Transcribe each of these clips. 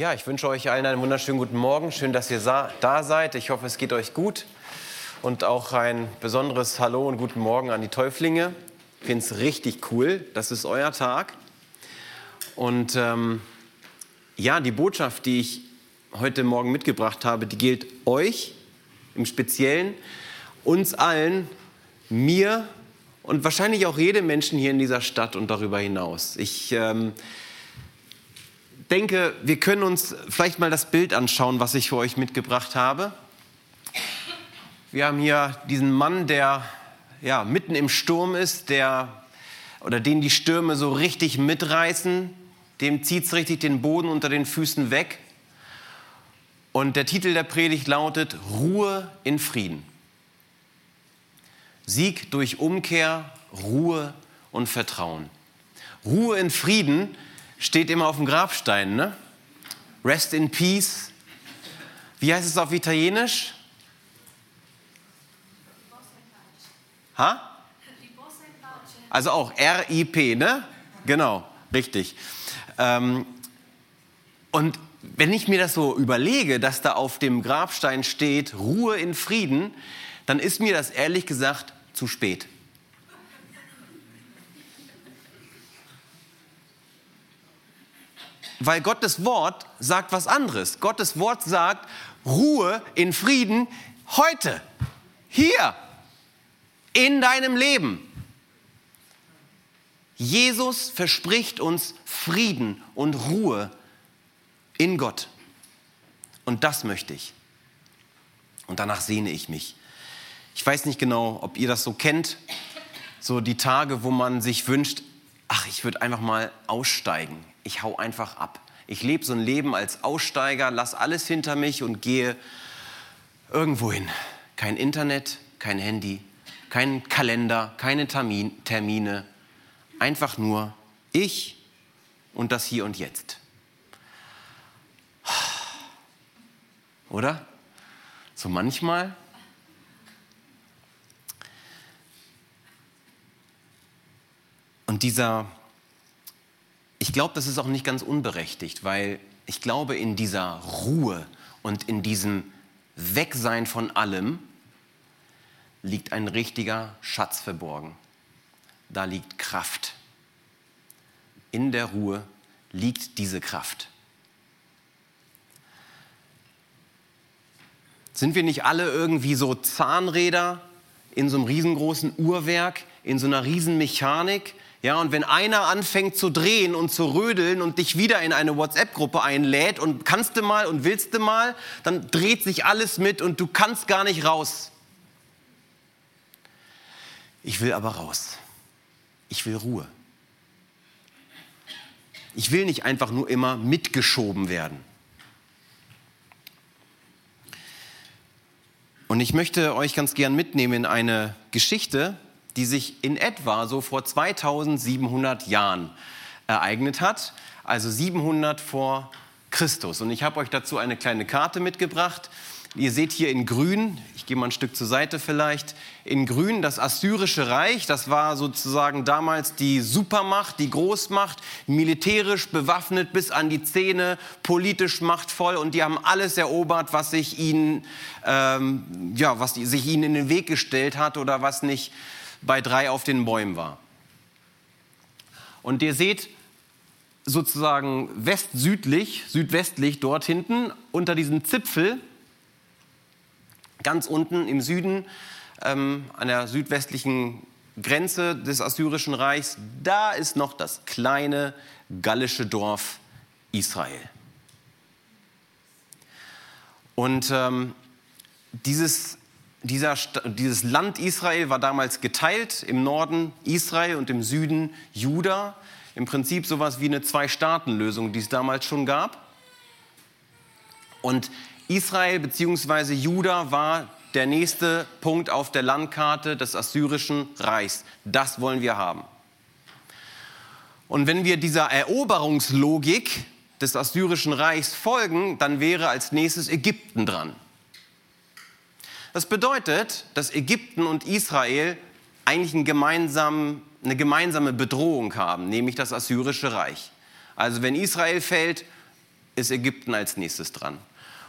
Ja, ich wünsche euch allen einen wunderschönen guten Morgen. Schön, dass ihr da seid. Ich hoffe, es geht euch gut. Und auch ein besonderes Hallo und guten Morgen an die Täuflinge. Ich finde es richtig cool. Das ist euer Tag. Und ähm, ja, die Botschaft, die ich heute Morgen mitgebracht habe, die gilt euch im Speziellen, uns allen, mir und wahrscheinlich auch jedem Menschen hier in dieser Stadt und darüber hinaus. Ich ähm, denke, wir können uns vielleicht mal das Bild anschauen, was ich für euch mitgebracht habe. Wir haben hier diesen Mann, der ja, mitten im Sturm ist, der, oder den die Stürme so richtig mitreißen, dem zieht es richtig den Boden unter den Füßen weg. Und der Titel der Predigt lautet Ruhe in Frieden. Sieg durch Umkehr, Ruhe und Vertrauen. Ruhe in Frieden steht immer auf dem Grabstein, ne? Rest in Peace. Wie heißt es auf Italienisch? Ha? Also auch R-I-P, ne? Genau, richtig. Ähm, und wenn ich mir das so überlege, dass da auf dem Grabstein steht, Ruhe in Frieden, dann ist mir das ehrlich gesagt zu spät. Weil Gottes Wort sagt was anderes. Gottes Wort sagt Ruhe in Frieden heute, hier, in deinem Leben. Jesus verspricht uns Frieden und Ruhe in Gott. Und das möchte ich. Und danach sehne ich mich. Ich weiß nicht genau, ob ihr das so kennt, so die Tage, wo man sich wünscht, ach, ich würde einfach mal aussteigen. Ich hau einfach ab. Ich lebe so ein Leben als Aussteiger, lass alles hinter mich und gehe irgendwo hin. Kein Internet, kein Handy, kein Kalender, keine Termin, Termine. Einfach nur ich und das Hier und Jetzt. Oder? So manchmal Und dieser, ich glaube, das ist auch nicht ganz unberechtigt, weil ich glaube, in dieser Ruhe und in diesem Wegsein von allem liegt ein richtiger Schatz verborgen. Da liegt Kraft. In der Ruhe liegt diese Kraft. Sind wir nicht alle irgendwie so Zahnräder in so einem riesengroßen Uhrwerk, in so einer riesen Mechanik, ja, und wenn einer anfängt zu drehen und zu rödeln und dich wieder in eine WhatsApp-Gruppe einlädt und kannst du mal und willst du mal, dann dreht sich alles mit und du kannst gar nicht raus. Ich will aber raus. Ich will Ruhe. Ich will nicht einfach nur immer mitgeschoben werden. Und ich möchte euch ganz gern mitnehmen in eine Geschichte, die sich in etwa so vor 2700 Jahren ereignet hat, also 700 vor Christus. Und ich habe euch dazu eine kleine Karte mitgebracht. Ihr seht hier in grün, ich gehe mal ein Stück zur Seite vielleicht, in grün das Assyrische Reich, das war sozusagen damals die Supermacht, die Großmacht, militärisch bewaffnet bis an die Zähne, politisch machtvoll und die haben alles erobert, was sich ihnen, ähm, ja, was sich ihnen in den Weg gestellt hat oder was nicht bei drei auf den Bäumen war. Und ihr seht sozusagen west-südlich, südwestlich dort hinten unter diesem Zipfel, ganz unten im Süden, ähm, an der südwestlichen Grenze des Assyrischen Reichs, da ist noch das kleine gallische Dorf Israel. Und ähm, dieses dieser, dieses Land Israel war damals geteilt, im Norden Israel und im Süden Juda. Im Prinzip sowas wie eine Zwei-Staaten-Lösung, die es damals schon gab. Und Israel bzw. Juda war der nächste Punkt auf der Landkarte des Assyrischen Reichs. Das wollen wir haben. Und wenn wir dieser Eroberungslogik des Assyrischen Reichs folgen, dann wäre als nächstes Ägypten dran. Das bedeutet, dass Ägypten und Israel eigentlich einen gemeinsamen, eine gemeinsame Bedrohung haben, nämlich das Assyrische Reich. Also wenn Israel fällt, ist Ägypten als nächstes dran.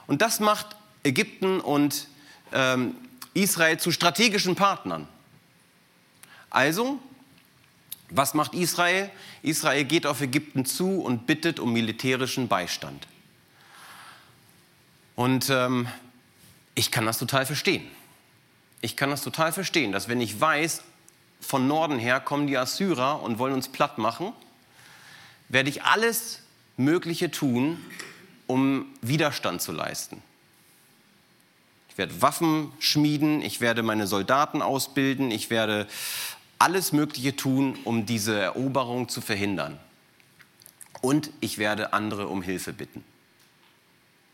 Und das macht Ägypten und ähm, Israel zu strategischen Partnern. Also, was macht Israel? Israel geht auf Ägypten zu und bittet um militärischen Beistand. Und ähm, ich kann das total verstehen. Ich kann das total verstehen, dass wenn ich weiß, von Norden her kommen die Assyrer und wollen uns platt machen, werde ich alles Mögliche tun, um Widerstand zu leisten. Ich werde Waffen schmieden, ich werde meine Soldaten ausbilden, ich werde alles Mögliche tun, um diese Eroberung zu verhindern. Und ich werde andere um Hilfe bitten.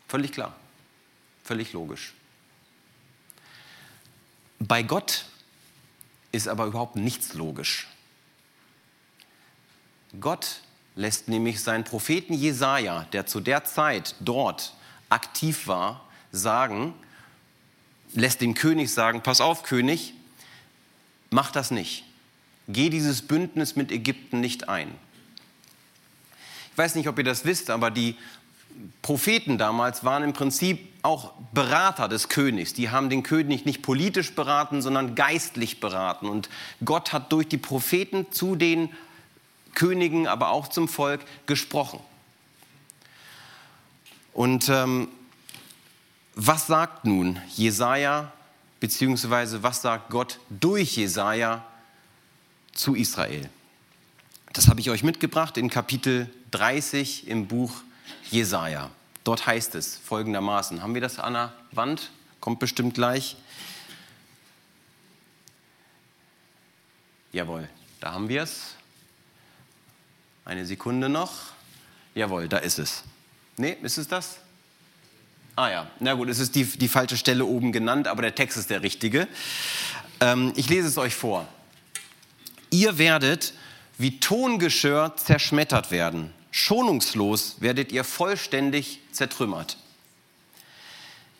Völlig klar, völlig logisch. Bei Gott ist aber überhaupt nichts logisch. Gott lässt nämlich seinen Propheten Jesaja, der zu der Zeit dort aktiv war, sagen, lässt den König sagen, pass auf König, mach das nicht. Geh dieses Bündnis mit Ägypten nicht ein. Ich weiß nicht, ob ihr das wisst, aber die Propheten damals waren im Prinzip auch Berater des Königs. Die haben den König nicht politisch beraten, sondern geistlich beraten. Und Gott hat durch die Propheten zu den Königen, aber auch zum Volk gesprochen. Und ähm, was sagt nun Jesaja, beziehungsweise was sagt Gott durch Jesaja zu Israel? Das habe ich euch mitgebracht in Kapitel 30 im Buch Jesaja. Dort heißt es folgendermaßen: Haben wir das an der Wand? Kommt bestimmt gleich. Jawohl, da haben wir es. Eine Sekunde noch. Jawohl, da ist es. Nee, ist es das? Ah ja, na gut, es ist die, die falsche Stelle oben genannt, aber der Text ist der richtige. Ähm, ich lese es euch vor. Ihr werdet wie Tongeschirr zerschmettert werden. Schonungslos werdet ihr vollständig zertrümmert.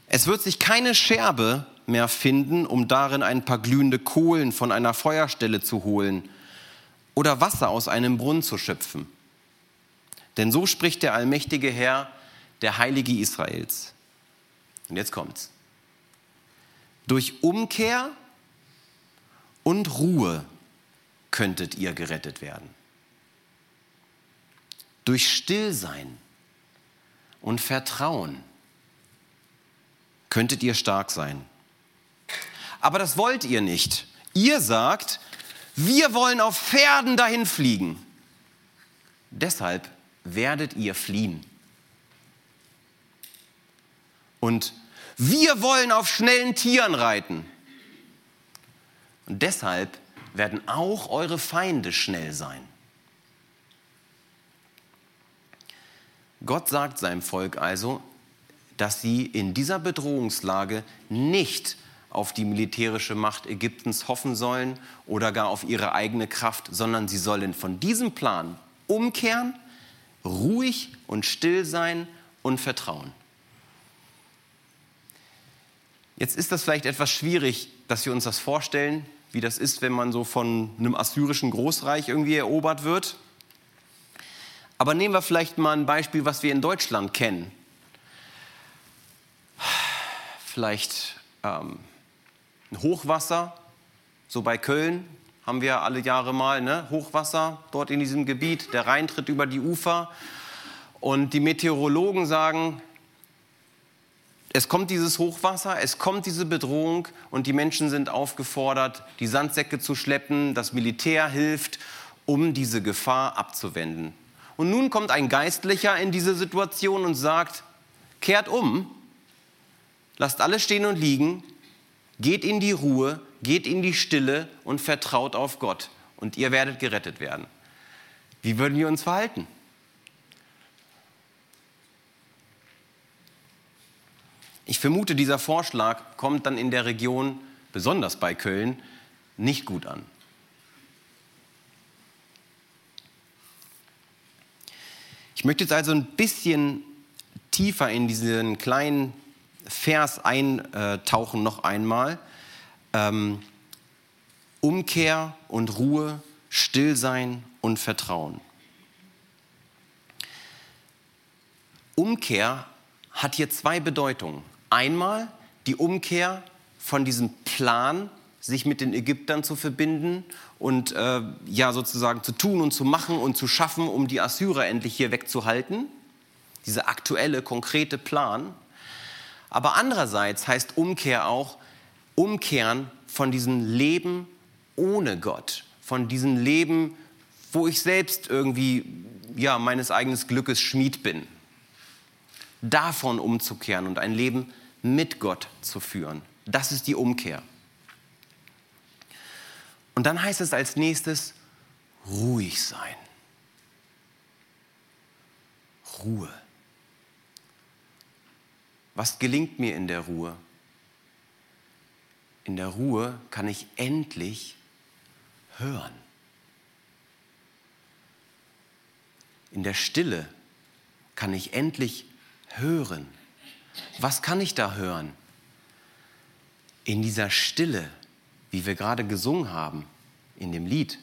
Es wird sich keine Scherbe mehr finden, um darin ein paar glühende Kohlen von einer Feuerstelle zu holen oder Wasser aus einem Brunnen zu schöpfen. Denn so spricht der allmächtige Herr, der Heilige Israels. Und jetzt kommt's. Durch Umkehr und Ruhe könntet ihr gerettet werden. Durch Stillsein und Vertrauen könntet ihr stark sein. Aber das wollt ihr nicht. Ihr sagt, wir wollen auf Pferden dahin fliegen. Deshalb werdet ihr fliehen. Und wir wollen auf schnellen Tieren reiten. Und deshalb werden auch eure Feinde schnell sein. Gott sagt seinem Volk also, dass sie in dieser Bedrohungslage nicht auf die militärische Macht Ägyptens hoffen sollen oder gar auf ihre eigene Kraft, sondern sie sollen von diesem Plan umkehren, ruhig und still sein und vertrauen. Jetzt ist das vielleicht etwas schwierig, dass wir uns das vorstellen, wie das ist, wenn man so von einem assyrischen Großreich irgendwie erobert wird. Aber nehmen wir vielleicht mal ein Beispiel, was wir in Deutschland kennen. Vielleicht ähm, ein Hochwasser, so bei Köln haben wir alle Jahre mal ne? Hochwasser dort in diesem Gebiet. Der Rhein tritt über die Ufer und die Meteorologen sagen, es kommt dieses Hochwasser, es kommt diese Bedrohung und die Menschen sind aufgefordert, die Sandsäcke zu schleppen, das Militär hilft, um diese Gefahr abzuwenden. Und nun kommt ein Geistlicher in diese Situation und sagt, kehrt um, lasst alles stehen und liegen, geht in die Ruhe, geht in die Stille und vertraut auf Gott und ihr werdet gerettet werden. Wie würden wir uns verhalten? Ich vermute, dieser Vorschlag kommt dann in der Region, besonders bei Köln, nicht gut an. Ich möchte jetzt also ein bisschen tiefer in diesen kleinen Vers eintauchen noch einmal. Ähm, Umkehr und Ruhe, Stillsein und Vertrauen. Umkehr hat hier zwei Bedeutungen. Einmal die Umkehr von diesem Plan, sich mit den Ägyptern zu verbinden und äh, ja sozusagen zu tun und zu machen und zu schaffen, um die Assyrer endlich hier wegzuhalten. Dieser aktuelle, konkrete Plan. Aber andererseits heißt Umkehr auch Umkehren von diesem Leben ohne Gott, von diesem Leben, wo ich selbst irgendwie ja meines eigenen Glückes Schmied bin. Davon umzukehren und ein Leben mit Gott zu führen. Das ist die Umkehr. Und dann heißt es als nächstes ruhig sein. Ruhe. Was gelingt mir in der Ruhe? In der Ruhe kann ich endlich hören. In der Stille kann ich endlich hören. Was kann ich da hören? In dieser Stille wie wir gerade gesungen haben in dem Lied,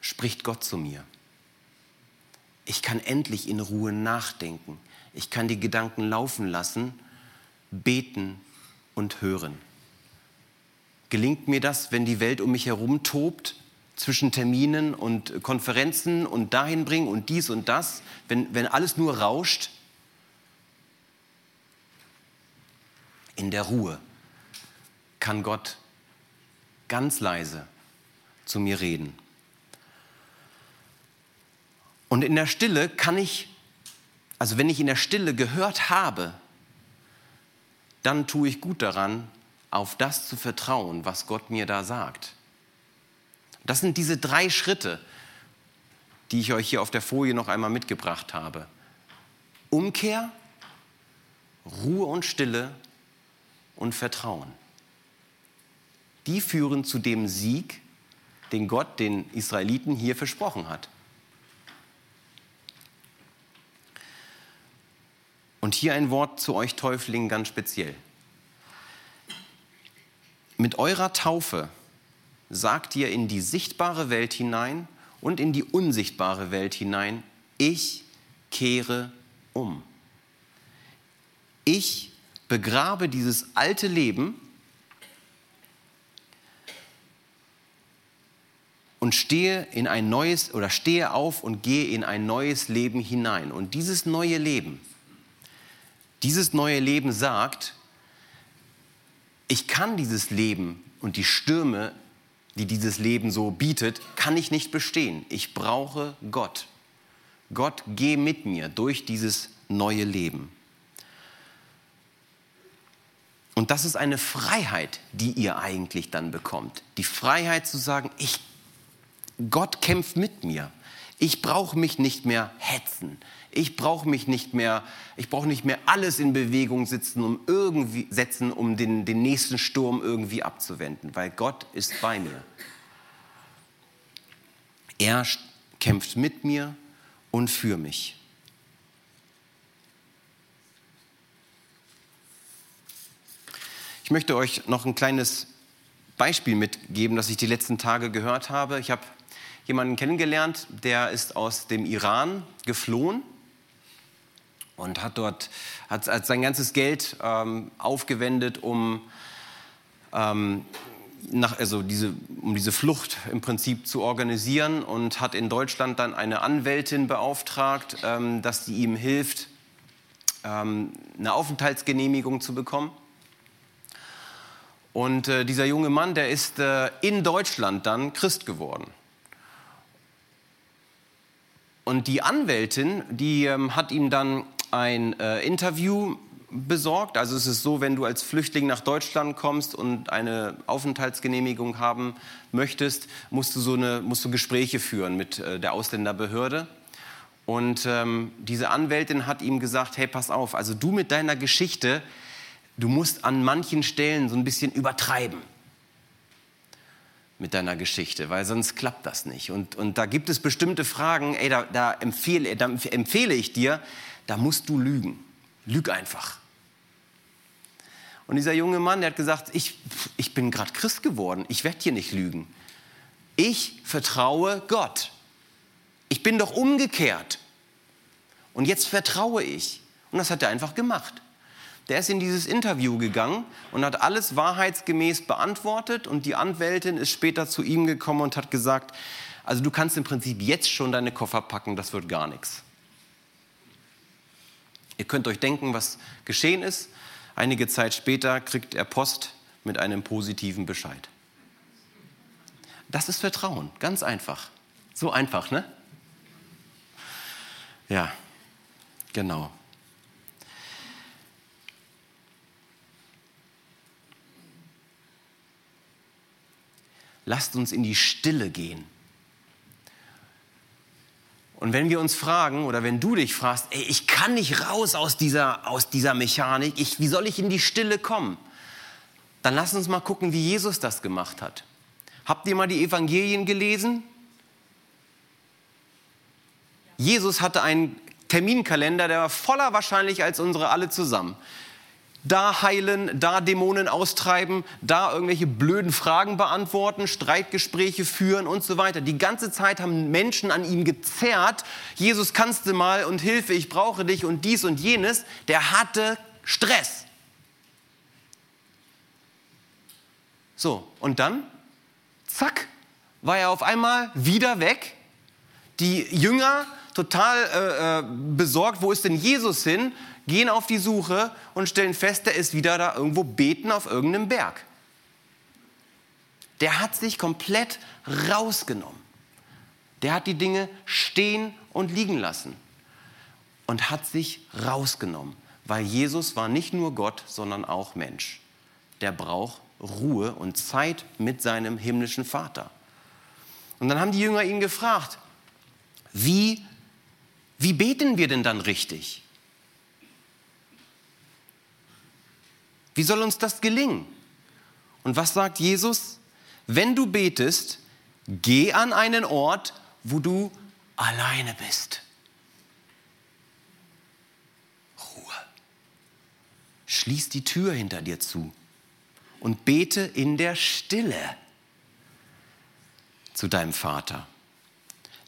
spricht Gott zu mir. Ich kann endlich in Ruhe nachdenken. Ich kann die Gedanken laufen lassen, beten und hören. Gelingt mir das, wenn die Welt um mich herum tobt, zwischen Terminen und Konferenzen und dahin bringen und dies und das, wenn, wenn alles nur rauscht? In der Ruhe kann Gott ganz leise zu mir reden. Und in der Stille kann ich, also wenn ich in der Stille gehört habe, dann tue ich gut daran, auf das zu vertrauen, was Gott mir da sagt. Das sind diese drei Schritte, die ich euch hier auf der Folie noch einmal mitgebracht habe. Umkehr, Ruhe und Stille und Vertrauen die führen zu dem Sieg, den Gott den Israeliten hier versprochen hat. Und hier ein Wort zu euch Täuflingen ganz speziell. Mit eurer Taufe sagt ihr in die sichtbare Welt hinein und in die unsichtbare Welt hinein, ich kehre um. Ich begrabe dieses alte Leben und stehe in ein neues oder stehe auf und gehe in ein neues Leben hinein. Und dieses neue Leben, dieses neue Leben sagt, ich kann dieses Leben und die Stürme, die dieses Leben so bietet, kann ich nicht bestehen. Ich brauche Gott. Gott, geh mit mir durch dieses neue Leben. Und das ist eine Freiheit, die ihr eigentlich dann bekommt. Die Freiheit zu sagen, ich Gott kämpft mit mir. Ich brauche mich nicht mehr hetzen. Ich brauche mich nicht mehr, ich brauche nicht mehr alles in Bewegung sitzen, um irgendwie setzen, um den, den nächsten Sturm irgendwie abzuwenden, weil Gott ist bei mir. Er kämpft mit mir und für mich. Ich möchte euch noch ein kleines Beispiel mitgeben, das ich die letzten Tage gehört habe. Ich habe jemanden kennengelernt, der ist aus dem Iran geflohen und hat dort hat, hat sein ganzes Geld ähm, aufgewendet, um, ähm, nach, also diese, um diese Flucht im Prinzip zu organisieren und hat in Deutschland dann eine Anwältin beauftragt, ähm, dass sie ihm hilft, ähm, eine Aufenthaltsgenehmigung zu bekommen. Und äh, dieser junge Mann, der ist äh, in Deutschland dann Christ geworden. Und die Anwältin, die ähm, hat ihm dann ein äh, Interview besorgt. Also es ist so, wenn du als Flüchtling nach Deutschland kommst und eine Aufenthaltsgenehmigung haben möchtest, musst du so eine, musst du Gespräche führen mit äh, der Ausländerbehörde. Und ähm, diese Anwältin hat ihm gesagt, hey, pass auf, also du mit deiner Geschichte, du musst an manchen Stellen so ein bisschen übertreiben mit deiner Geschichte, weil sonst klappt das nicht. Und, und da gibt es bestimmte Fragen, ey, da, da, empfehle, da empfehle ich dir, da musst du lügen. Lüg einfach. Und dieser junge Mann, der hat gesagt, ich, ich bin gerade Christ geworden, ich werde hier nicht lügen. Ich vertraue Gott. Ich bin doch umgekehrt. Und jetzt vertraue ich. Und das hat er einfach gemacht. Der ist in dieses Interview gegangen und hat alles wahrheitsgemäß beantwortet. Und die Anwältin ist später zu ihm gekommen und hat gesagt, also du kannst im Prinzip jetzt schon deine Koffer packen, das wird gar nichts. Ihr könnt euch denken, was geschehen ist. Einige Zeit später kriegt er Post mit einem positiven Bescheid. Das ist Vertrauen, ganz einfach. So einfach, ne? Ja, genau. Lasst uns in die Stille gehen. Und wenn wir uns fragen oder wenn du dich fragst, ey, ich kann nicht raus aus dieser, aus dieser Mechanik, ich, wie soll ich in die Stille kommen? Dann lass uns mal gucken, wie Jesus das gemacht hat. Habt ihr mal die Evangelien gelesen? Jesus hatte einen Terminkalender, der war voller wahrscheinlich als unsere alle zusammen da heilen, da Dämonen austreiben, da irgendwelche blöden Fragen beantworten, Streitgespräche führen und so weiter. Die ganze Zeit haben Menschen an ihm gezerrt, Jesus kannst du mal und Hilfe, ich brauche dich und dies und jenes. Der hatte Stress. So, und dann, zack, war er auf einmal wieder weg. Die Jünger total äh, äh besorgt, wo ist denn Jesus hin? Gehen auf die Suche und stellen fest, der ist wieder da irgendwo beten auf irgendeinem Berg. Der hat sich komplett rausgenommen. Der hat die Dinge stehen und liegen lassen und hat sich rausgenommen, weil Jesus war nicht nur Gott, sondern auch Mensch. Der braucht Ruhe und Zeit mit seinem himmlischen Vater. Und dann haben die Jünger ihn gefragt, wie, wie beten wir denn dann richtig? Wie soll uns das gelingen? Und was sagt Jesus? Wenn du betest, geh an einen Ort, wo du alleine bist. Ruhe. Schließ die Tür hinter dir zu und bete in der Stille zu deinem Vater.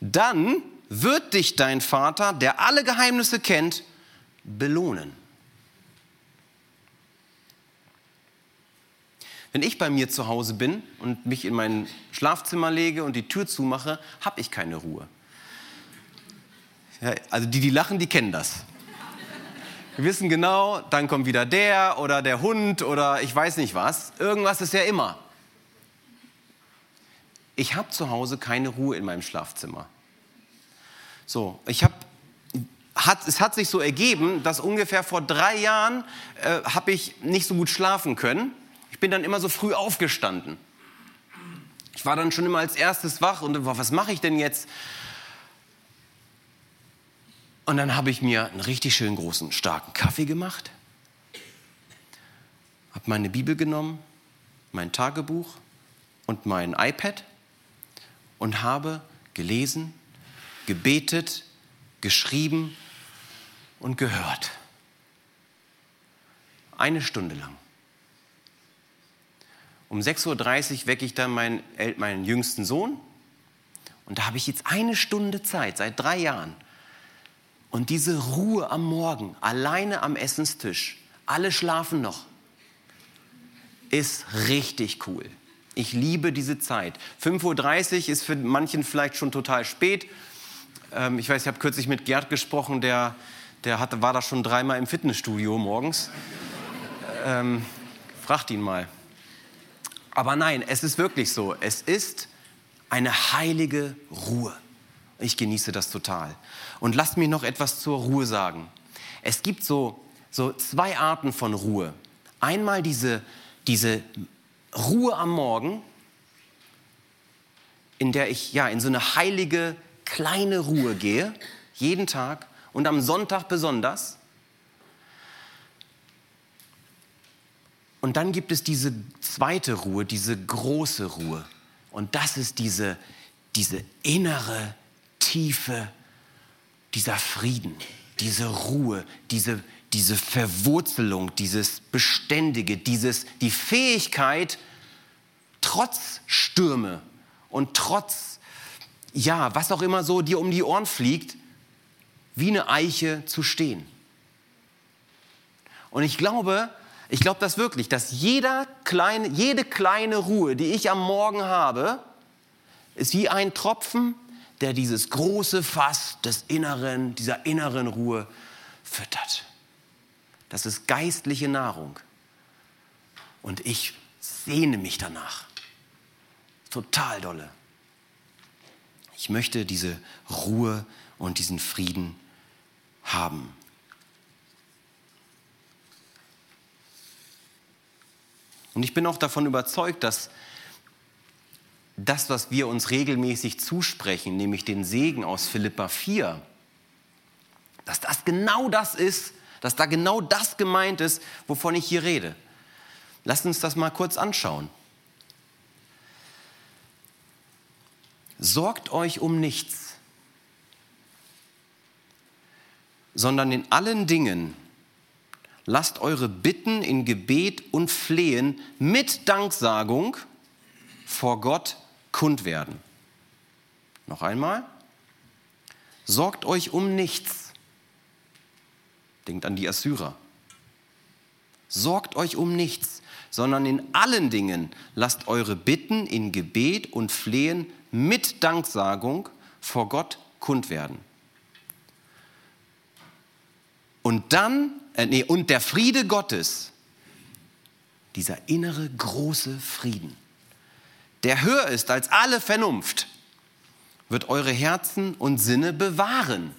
Dann wird dich dein Vater, der alle Geheimnisse kennt, belohnen. Wenn ich bei mir zu Hause bin und mich in mein Schlafzimmer lege und die Tür zumache, habe ich keine Ruhe. Ja, also die, die lachen, die kennen das. Wir wissen genau, dann kommt wieder der oder der Hund oder ich weiß nicht was. Irgendwas ist ja immer. Ich habe zu Hause keine Ruhe in meinem Schlafzimmer. So, ich habe hat, es hat sich so ergeben, dass ungefähr vor drei Jahren äh, habe ich nicht so gut schlafen können bin dann immer so früh aufgestanden. Ich war dann schon immer als erstes wach und was mache ich denn jetzt? Und dann habe ich mir einen richtig schön großen, starken Kaffee gemacht, habe meine Bibel genommen, mein Tagebuch und mein iPad und habe gelesen, gebetet, geschrieben und gehört. Eine Stunde lang. Um 6.30 Uhr wecke ich dann meinen, meinen jüngsten Sohn. Und da habe ich jetzt eine Stunde Zeit, seit drei Jahren. Und diese Ruhe am Morgen, alleine am Essenstisch, alle schlafen noch, ist richtig cool. Ich liebe diese Zeit. 5.30 Uhr ist für manchen vielleicht schon total spät. Ähm, ich weiß, ich habe kürzlich mit Gerd gesprochen, der, der hatte, war da schon dreimal im Fitnessstudio morgens. Ähm, fragt ihn mal. Aber nein, es ist wirklich so. Es ist eine heilige Ruhe. Ich genieße das total. Und lasst mich noch etwas zur Ruhe sagen. Es gibt so, so zwei Arten von Ruhe. Einmal diese, diese Ruhe am Morgen, in der ich ja in so eine heilige kleine Ruhe gehe, jeden Tag und am Sonntag besonders. Und dann gibt es diese zweite Ruhe, diese große Ruhe. Und das ist diese, diese innere, tiefe, dieser Frieden, diese Ruhe, diese, diese Verwurzelung, dieses Beständige, dieses, die Fähigkeit, trotz Stürme und trotz, ja, was auch immer so dir um die Ohren fliegt, wie eine Eiche zu stehen. Und ich glaube, ich glaube das wirklich, dass jeder kleine, jede kleine Ruhe, die ich am Morgen habe, ist wie ein Tropfen, der dieses große Fass des Inneren, dieser inneren Ruhe füttert. Das ist geistliche Nahrung. Und ich sehne mich danach. Total dolle. Ich möchte diese Ruhe und diesen Frieden haben. Und ich bin auch davon überzeugt, dass das, was wir uns regelmäßig zusprechen, nämlich den Segen aus Philippa 4, dass das genau das ist, dass da genau das gemeint ist, wovon ich hier rede. Lasst uns das mal kurz anschauen. Sorgt euch um nichts, sondern in allen Dingen lasst eure Bitten in Gebet und Flehen mit Danksagung vor Gott kund werden. Noch einmal. Sorgt euch um nichts. Denkt an die Assyrer. Sorgt euch um nichts, sondern in allen Dingen lasst eure Bitten in Gebet und Flehen mit Danksagung vor Gott kund werden. Und dann, äh, nee, und der Friede Gottes, dieser innere große Frieden, der höher ist als alle Vernunft, wird eure Herzen und Sinne bewahren.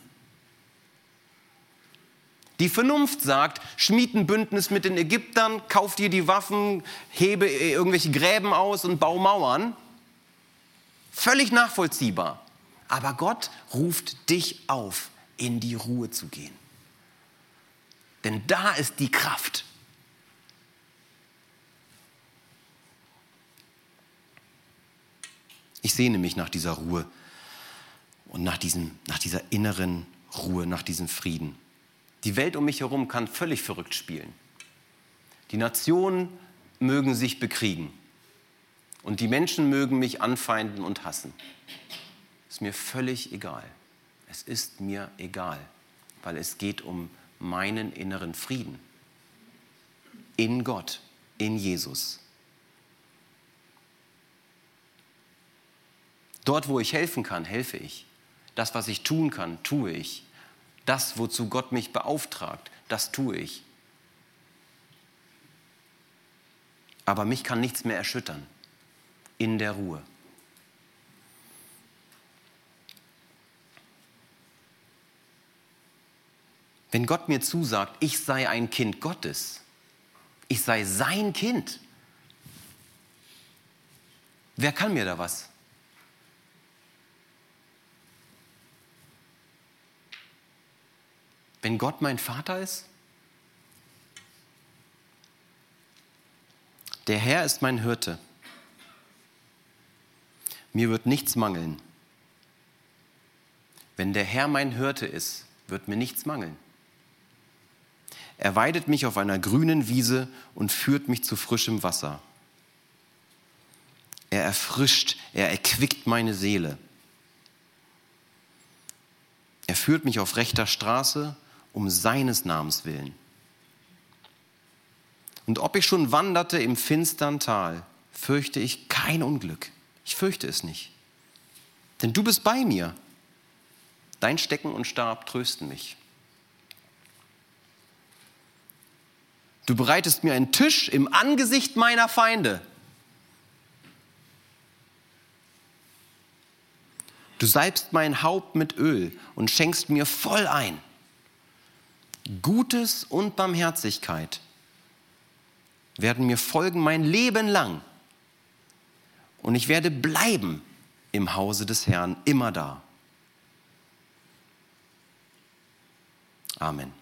Die Vernunft sagt, schmied ein Bündnis mit den Ägyptern, kauf dir die Waffen, hebe irgendwelche Gräben aus und bau Mauern. Völlig nachvollziehbar. Aber Gott ruft dich auf, in die Ruhe zu gehen. Denn da ist die Kraft. Ich sehne mich nach dieser Ruhe und nach, diesem, nach dieser inneren Ruhe, nach diesem Frieden. Die Welt um mich herum kann völlig verrückt spielen. Die Nationen mögen sich bekriegen und die Menschen mögen mich anfeinden und hassen. Ist mir völlig egal. Es ist mir egal, weil es geht um meinen inneren Frieden. In Gott, in Jesus. Dort, wo ich helfen kann, helfe ich. Das, was ich tun kann, tue ich. Das, wozu Gott mich beauftragt, das tue ich. Aber mich kann nichts mehr erschüttern. In der Ruhe. Wenn Gott mir zusagt, ich sei ein Kind Gottes, ich sei sein Kind, wer kann mir da was? Wenn Gott mein Vater ist? Der Herr ist mein Hirte. Mir wird nichts mangeln. Wenn der Herr mein Hirte ist, wird mir nichts mangeln. Er weidet mich auf einer grünen Wiese und führt mich zu frischem Wasser. Er erfrischt, er erquickt meine Seele. Er führt mich auf rechter Straße um seines Namens willen. Und ob ich schon wanderte im finstern Tal, fürchte ich kein Unglück. Ich fürchte es nicht. Denn du bist bei mir. Dein Stecken und Stab trösten mich. Du bereitest mir einen Tisch im Angesicht meiner Feinde. Du salbst mein Haupt mit Öl und schenkst mir voll ein. Gutes und Barmherzigkeit werden mir folgen mein Leben lang. Und ich werde bleiben im Hause des Herrn immer da. Amen.